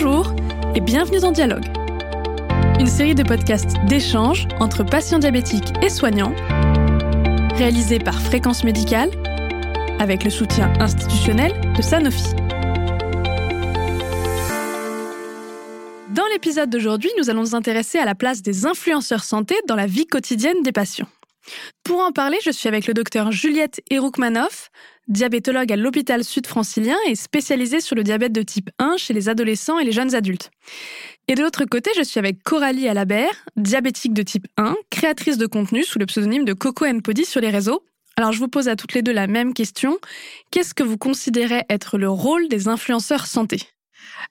Bonjour et bienvenue dans Dialogue, une série de podcasts d'échange entre patients diabétiques et soignants, réalisée par Fréquence Médicale avec le soutien institutionnel de Sanofi. Dans l'épisode d'aujourd'hui, nous allons nous intéresser à la place des influenceurs santé dans la vie quotidienne des patients. Pour en parler, je suis avec le docteur Juliette Eroukmanoff, diabétologue à l'hôpital sud-francilien et spécialisée sur le diabète de type 1 chez les adolescents et les jeunes adultes. Et de l'autre côté, je suis avec Coralie Alabert, diabétique de type 1, créatrice de contenu sous le pseudonyme de Coco Podi sur les réseaux. Alors je vous pose à toutes les deux la même question. Qu'est-ce que vous considérez être le rôle des influenceurs santé?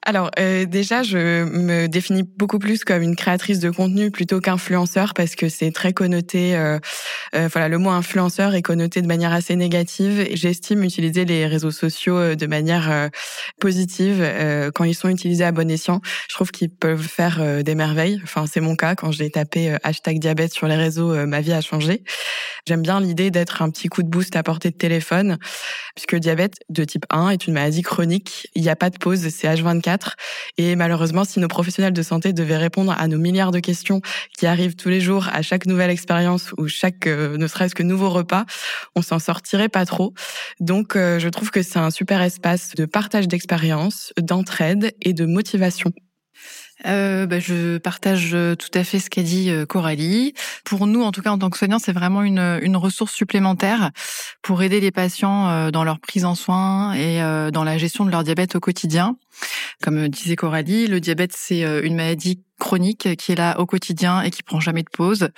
Alors euh, déjà, je me définis beaucoup plus comme une créatrice de contenu plutôt qu'influenceur parce que c'est très connoté. Euh, euh, voilà, le mot influenceur est connoté de manière assez négative. J'estime utiliser les réseaux sociaux euh, de manière euh, positive quand ils sont utilisés à bon escient. Je trouve qu'ils peuvent faire des merveilles. Enfin, c'est mon cas. Quand j'ai tapé hashtag diabète sur les réseaux, ma vie a changé. J'aime bien l'idée d'être un petit coup de boost à portée de téléphone, puisque le diabète de type 1 est une maladie chronique. Il n'y a pas de pause, H24. Et malheureusement, si nos professionnels de santé devaient répondre à nos milliards de questions qui arrivent tous les jours à chaque nouvelle expérience ou chaque euh, ne serait-ce que nouveau repas, on s'en sortirait pas trop. Donc, euh, je trouve que c'est un super espace de partage d'expérience, d'entraide et de motivation euh, bah, je partage tout à fait ce qu'a dit Coralie. Pour nous, en tout cas en tant que soignants, c'est vraiment une, une ressource supplémentaire pour aider les patients dans leur prise en soins et dans la gestion de leur diabète au quotidien. Comme disait Coralie, le diabète, c'est une maladie chronique qui est là au quotidien et qui prend jamais de pause.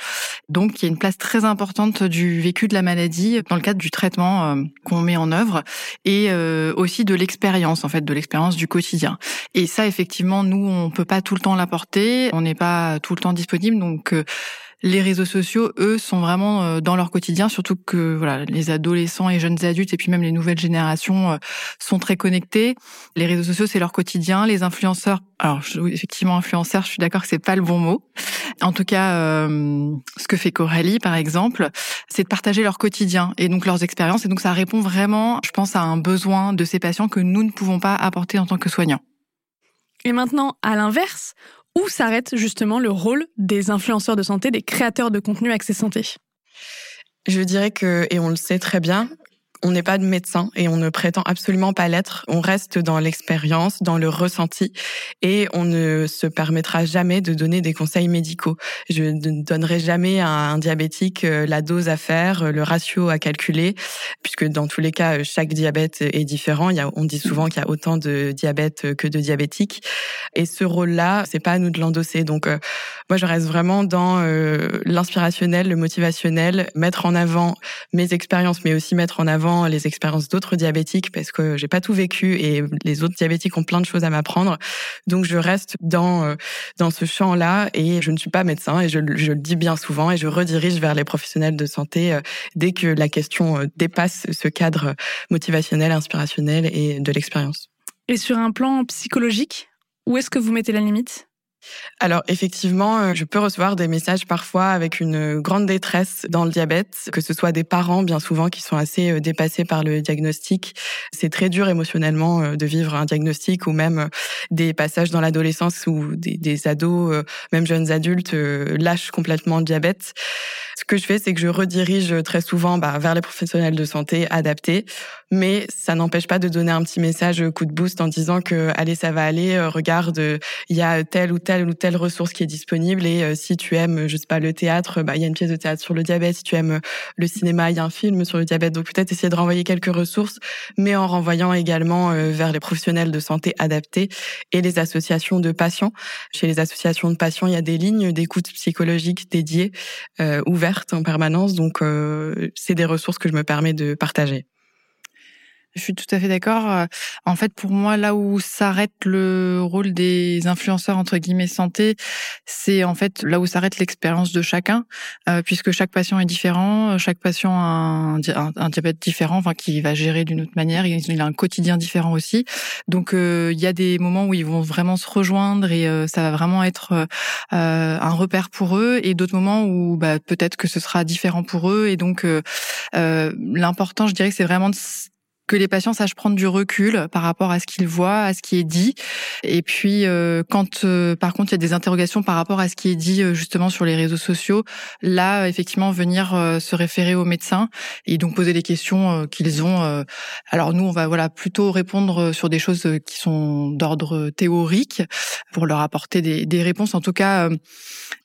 Donc, il y a une place très importante du vécu de la maladie dans le cadre du traitement euh, qu'on met en œuvre et euh, aussi de l'expérience, en fait, de l'expérience du quotidien. Et ça, effectivement, nous, on peut pas tout le temps l'apporter. On n'est pas tout le temps disponible. Donc, euh, les réseaux sociaux, eux, sont vraiment euh, dans leur quotidien, surtout que voilà, les adolescents et jeunes adultes et puis même les nouvelles générations euh, sont très connectés. Les réseaux sociaux, c'est leur quotidien. Les influenceurs, alors effectivement, influenceurs, je suis d'accord que c'est pas le bon mot. En tout cas, euh, ce que fait Coralie, par exemple, c'est de partager leur quotidien et donc leurs expériences. Et donc ça répond vraiment, je pense, à un besoin de ces patients que nous ne pouvons pas apporter en tant que soignants. Et maintenant, à l'inverse, où s'arrête justement le rôle des influenceurs de santé, des créateurs de contenu accès santé? Je dirais que, et on le sait très bien, on n'est pas de médecin et on ne prétend absolument pas l'être. On reste dans l'expérience, dans le ressenti et on ne se permettra jamais de donner des conseils médicaux. Je ne donnerai jamais à un diabétique euh, la dose à faire, euh, le ratio à calculer, puisque dans tous les cas, euh, chaque diabète est différent. Il y a, on dit souvent qu'il y a autant de diabète que de diabétiques. Et ce rôle-là, c'est pas à nous de l'endosser. Donc, moi, je reste vraiment dans l'inspirationnel, le motivationnel, mettre en avant mes expériences, mais aussi mettre en avant les expériences d'autres diabétiques parce que j'ai pas tout vécu et les autres diabétiques ont plein de choses à m'apprendre. Donc je reste dans euh, dans ce champ-là et je ne suis pas médecin et je, je, le dis bien souvent et je redirige vers les professionnels de santé euh, dès que la question euh, dépasse ce cadre motivationnel, inspirationnel et de l'expérience. Et sur un plan psychologique, où est-ce que vous mettez la limite? Alors effectivement, euh, je peux recevoir des messages parfois avec une grande détresse dans le diabète, que ce soit des parents bien souvent qui sont assez euh, dépassés par le diagnostic. C'est très dur émotionnellement euh, de vivre un diagnostic ou même des passages dans l'adolescence où des, des, ados, même jeunes adultes, lâchent complètement le diabète. Ce que je fais, c'est que je redirige très souvent bah, vers les professionnels de santé adaptés, mais ça n'empêche pas de donner un petit message coup de boost en disant que allez, ça va aller, regarde, il y a tel ou tel telle ou telle ressource qui est disponible. Et euh, si tu aimes, je sais pas, le théâtre, bah il y a une pièce de théâtre sur le diabète. Si tu aimes euh, le cinéma, il y a un film sur le diabète. Donc peut-être essayer de renvoyer quelques ressources, mais en renvoyant également euh, vers les professionnels de santé adaptés et les associations de patients. Chez les associations de patients, il y a des lignes d'écoute psychologique dédiées, ouvertes en permanence. Donc c'est des ressources que je me permets de partager. Je suis tout à fait d'accord. Euh, en fait, pour moi, là où s'arrête le rôle des influenceurs entre guillemets santé, c'est en fait là où s'arrête l'expérience de chacun, euh, puisque chaque patient est différent, chaque patient a un, diabète différent, enfin qui va gérer d'une autre manière. Il a un quotidien différent aussi. Donc, euh, il y a des moments où ils vont vraiment se rejoindre et ça va vraiment être un repère pour eux, et d'autres moments où bah, peut-être que ce sera différent pour eux. Et donc, l'important, je dirais, c'est vraiment de que les patients sachent prendre du recul par rapport à ce qu'ils voient, à ce qui est dit. Et puis, euh, quand euh, par contre il y a des interrogations par rapport à ce qui est dit euh, justement sur les réseaux sociaux, là effectivement venir se référer aux médecins et donc poser les questions qu'ils ont. alors nous, on va voilà plutôt répondre sur des choses qui sont d'ordre théorique pour leur apporter des, des réponses. En tout cas,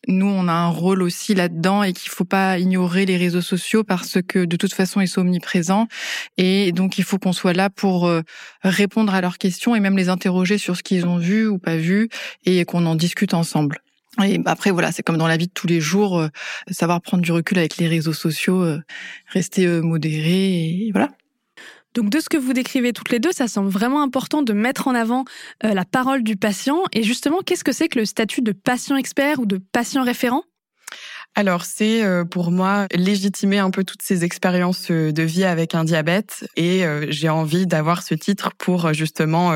nous on a un rôle aussi là-dedans et qu'il faut pas ignorer les réseaux sociaux parce que de toute façon ils sont omniprésents et donc il faut qu'on soit là pour euh, répondre à leurs questions et même les interroger sur ce qu'ils ont vu ou pas vu et qu'on en discute ensemble. Et après voilà, c'est comme dans la vie de tous les jours, euh, savoir prendre du recul avec les réseaux sociaux, euh, rester modéré voilà. Donc de ce que vous décrivez toutes les deux, ça semble vraiment important de mettre en avant la parole du patient. Et justement, qu'est-ce que c'est que le statut de patient expert ou de patient référent? Alors c'est euh, pour moi légitimer un peu toutes ces expériences euh, de vie avec un diabète. Et euh, j'ai envie d'avoir ce titre pour justement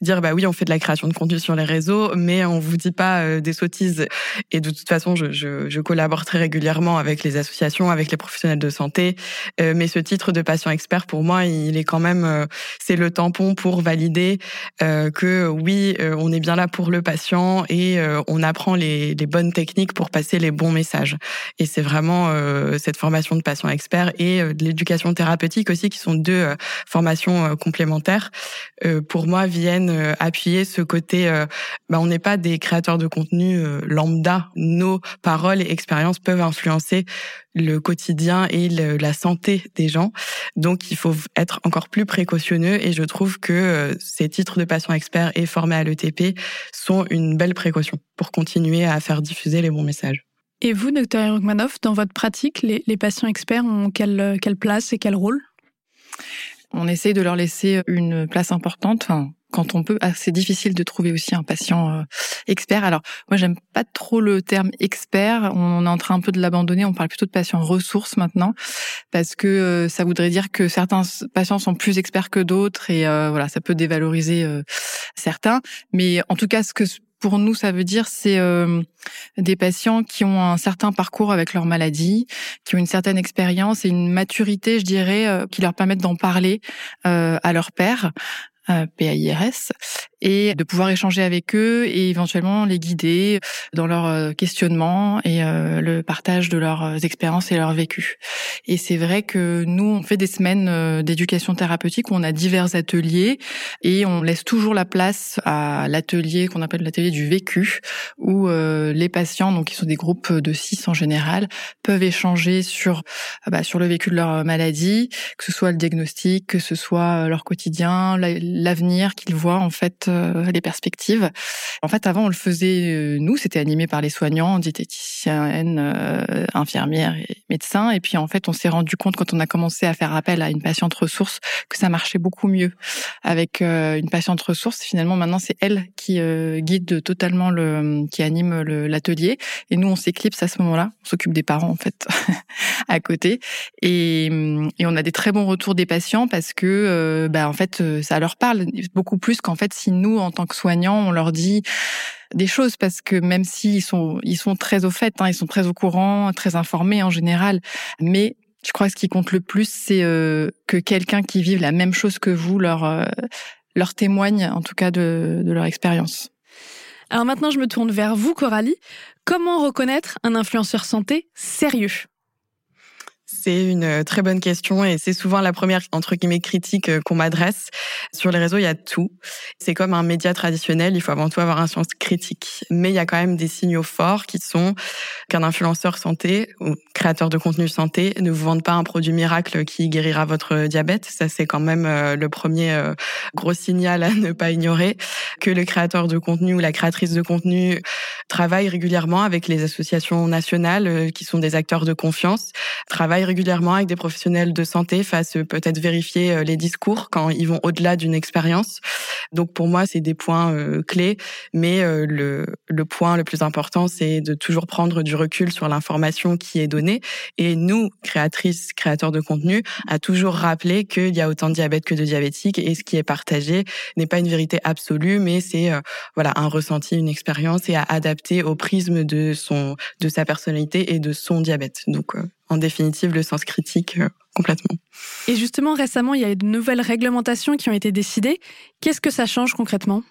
dire bah oui on fait de la création de contenu sur les réseaux mais on vous dit pas des sottises. Et de toute façon je, je, je, collabore très régulièrement avec les associations avec les professionnels de santé. Mais ce titre de patient expert pour moi il est quand même c'est le tampon pour valider que oui on est bien là pour le patient et on apprend les, les bonnes techniques pour passer les bons messages et c'est vraiment euh, cette formation de patient expert et euh, l'éducation thérapeutique aussi, qui sont deux euh, formations complémentaires, pour moi viennent appuyer ce côté. Bah, on n'est pas des créateurs de contenu lambda. Nos paroles et expériences peuvent influencer le quotidien et la santé des gens. Donc, il faut être encore plus précautionneux et je trouve que ces titres de patient expert et formés à l'ETP sont une belle précaution pour continuer à faire diffuser les bons messages. Et vous, docteur Erukmanov, dans votre pratique, les, patients experts ont quelle, quelle, place et quel rôle? On essaye de leur laisser une place importante. Enfin, quand on peut, ah, c'est difficile de trouver aussi un patient euh, expert. Alors, moi, j'aime pas trop le terme expert. On est en train un peu de l'abandonner. On parle plutôt de patients ressources maintenant, parce que euh, ça voudrait dire que certains patients sont plus experts que d'autres, et euh, voilà, ça peut dévaloriser certains. Mais en tout cas, ce que pour nous, ça veut dire c'est euh, des patients qui ont un certain parcours avec leur maladie, qui ont une certaine expérience et une maturité, je dirais, euh, qui leur permettent d'en parler euh, à leur père. PAIRS et de pouvoir échanger avec eux et éventuellement les guider dans leur euh, questionnement et euh, le partage de leurs euh, expériences et leur vécu. Et c'est vrai que nous, on fait des semaines d'éducation thérapeutique où on a divers ateliers et on laisse toujours la place à l'atelier qu'on appelle l'atelier du vécu, où les patients, donc qui sont des groupes de six en général, peuvent échanger sur bah, sur le vécu de leur maladie, que ce soit le diagnostic, que ce soit leur quotidien, l'avenir qu'ils voient en fait euh, les perspectives. En fait, avant, on le faisait euh, nous, c'était animé par les soignants, diététiciennes, euh, infirmières et médecins. Et puis, en fait, on s'est rendu compte quand on a commencé à faire appel à une patiente ressource que ça marchait beaucoup mieux avec une patiente ressource. Finalement, maintenant, c'est elle qui guide totalement le, qui anime l'atelier. Et nous, on s'éclipse à ce moment-là. On s'occupe des parents, en fait, à côté. Et, on a des très bons retours des patients parce que, bah, en fait, ça leur parle beaucoup plus qu'en fait, si nous, en tant que soignants, on leur dit des choses parce que même s'ils sont, ils sont très au fait, hein, ils sont très au courant, très informés en général, mais je crois que ce qui compte le plus, c'est euh, que quelqu'un qui vive la même chose que vous leur euh, leur témoigne, en tout cas de, de leur expérience. Alors maintenant, je me tourne vers vous, Coralie. Comment reconnaître un influenceur santé sérieux? C'est une euh, très bonne question et c'est souvent la première entre guillemets critique euh, qu'on m'adresse. Sur les réseaux, il y a tout. C'est comme un média traditionnel, il faut avant tout avoir un sens critique. Mais il y a quand même des signaux forts qui sont qu'un influenceur santé ou créateur de contenu santé ne vous vende pas un produit miracle qui guérira votre diabète. Ça, c'est quand même euh, le premier gros signal à ne pas ignorer. Que le créateur de contenu ou la créatrice de contenu travaille régulièrement avec les associations nationales qui sont des acteurs de confiance, travaille régulièrement avec des professionnels de santé, fassent peut-être vérifier euh, les discours quand ils vont au-delà d'une expérience. Donc pour moi, c'est des points euh, clés, mais euh, le, le point le plus important, c'est de toujours prendre du recul sur l'information qui est donnée. Et nous, créatrices, créateurs de contenu, à toujours rappeler qu'il y a autant de diabète que de diabétiques et ce qui est partagé n'est pas une vérité absolue, mais c'est voilà un ressenti, une expérience et à adapter au prisme de son de sa personnalité et de son diabète. Donc en définitive le sens critique complètement. Et justement, récemment, il y a eu de nouvelles réglementations qui ont été décidées. Qu'est-ce que ça change concrètement?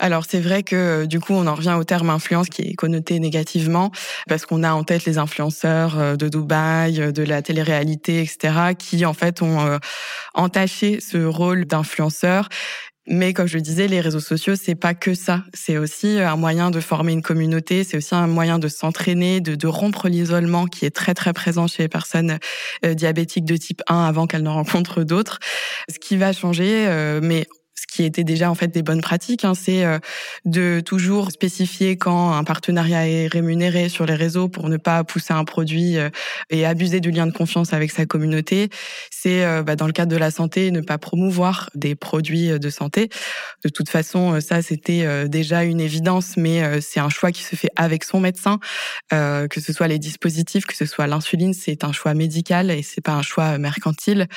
Alors c'est vrai que du coup on en revient au terme influence qui est connoté négativement parce qu'on a en tête les influenceurs de Dubaï, de la télé-réalité, etc. qui en fait ont entaché ce rôle d'influenceur mais comme je le disais, les réseaux sociaux, c'est pas que ça. C'est aussi un moyen de former une communauté. C'est aussi un moyen de s'entraîner, de, de rompre l'isolement qui est très très présent chez les personnes euh, diabétiques de type 1 avant qu'elles ne rencontrent d'autres. Ce qui va changer, euh, mais ce qui était déjà en fait des bonnes pratiques, hein, c'est euh, de toujours spécifier quand un partenariat est rémunéré sur les réseaux pour ne pas pousser un produit euh, et abuser du lien de confiance avec sa communauté. C'est euh, bah, dans le cadre de la santé ne pas promouvoir des produits de santé. De toute façon, ça c'était déjà une évidence, mais c'est un choix qui se fait avec son médecin, que ce soit les dispositifs, que ce soit l'insuline, c'est un choix médical et c'est pas un choix mercantile.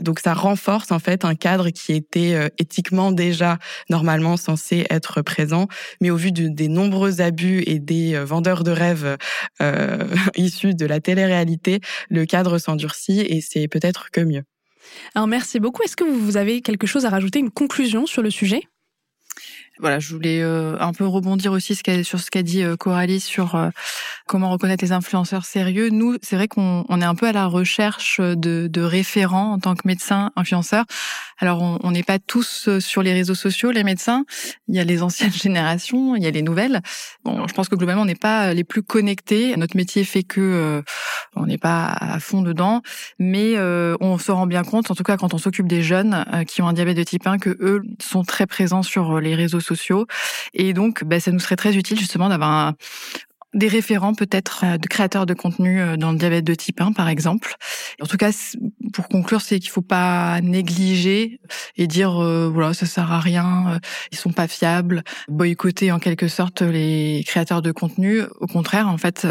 Donc ça renforce en fait un cadre qui était éthique déjà normalement censé être présent, mais au vu des nombreux abus et des euh, vendeurs de rêves euh, issus de la télé-réalité, le cadre s'endurcit et c'est peut-être que mieux. Alors merci beaucoup. Est-ce que vous avez quelque chose à rajouter, une conclusion sur le sujet? Voilà, je voulais euh, un peu rebondir aussi sur ce qu'a dit euh, Coralie sur euh, comment reconnaître les influenceurs sérieux. Nous, c'est vrai qu'on est un peu à la recherche de, de référents en tant que médecin influenceur. Alors, on n'est pas tous sur les réseaux sociaux, les médecins. Il y a les anciennes générations, il y a les nouvelles. Bon, je pense que globalement, on n'est pas les plus connectés. Notre métier fait que on n'est pas à fond dedans, mais on se rend bien compte, en tout cas quand on s'occupe des jeunes qui ont un diabète de type 1, que eux sont très présents sur les réseaux sociaux. Et donc, bah, ça nous serait très utile justement d'avoir un, des référents peut-être euh, de créateurs de contenu euh, dans le diabète de type 1 par exemple. En tout cas, pour conclure, c'est qu'il faut pas négliger et dire euh, voilà ça sert à rien, ils sont pas fiables, boycotter en quelque sorte les créateurs de contenu. Au contraire, en fait,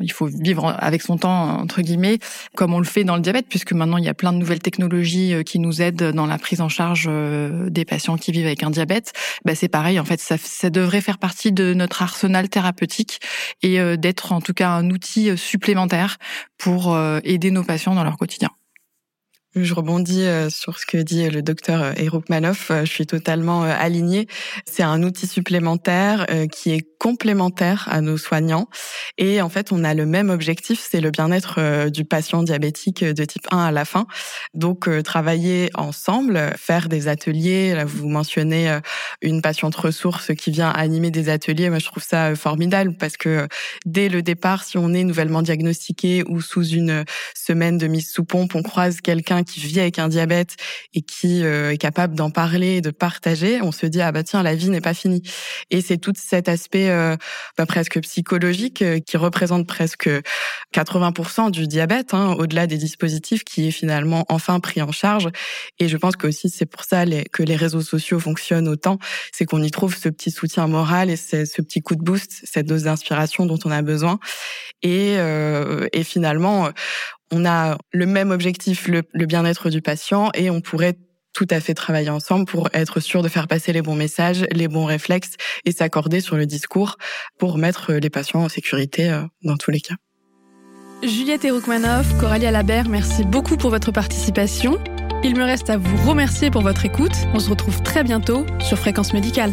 il faut vivre avec son temps entre guillemets, comme on le fait dans le diabète, puisque maintenant il y a plein de nouvelles technologies qui nous aident dans la prise en charge des patients qui vivent avec un diabète. Bah, c'est pareil, en fait, ça, ça devrait faire partie de notre arsenal thérapeutique et euh, d'être en tout cas un outil euh, supplémentaire pour euh, aider nos patients dans leur quotidien. Je rebondis euh, sur ce que dit le docteur Manoff. Euh, je suis totalement euh, alignée. C'est un outil supplémentaire qui est complémentaire à nos soignants. Et en fait, on a le même objectif, c'est le bien-être du patient diabétique de type 1 à la fin. Donc, travailler ensemble, faire des ateliers. Là, vous mentionnez une patiente ressource qui vient animer des ateliers. Moi, je trouve ça formidable parce que dès le départ, si on est nouvellement diagnostiqué ou sous une semaine de mise sous pompe, on croise quelqu'un qui vit avec un diabète et qui euh, est capable d'en parler, de partager, on se dit ah bah tiens la vie n'est pas finie. Et c'est tout cet aspect euh, bah, presque psychologique euh, qui représente presque 80% du diabète, hein, au-delà des dispositifs, qui est finalement enfin pris en charge. Et je pense que aussi c'est pour ça que les réseaux sociaux fonctionnent autant, c'est qu'on y trouve ce petit soutien moral et ce petit coup de boost, cette dose d'inspiration dont on a besoin. Et, et finalement, on a le même objectif, le, bien-être du patient, et on pourrait tout à fait travailler ensemble pour être sûr de faire passer les bons messages, les bons réflexes et s'accorder sur le discours pour mettre les patients en sécurité euh, dans tous les cas. Juliette Eroukmanov, Coralie Alabert, merci beaucoup pour votre participation. Il me reste à vous remercier pour votre écoute. On se retrouve très bientôt sur Fréquence Médicale.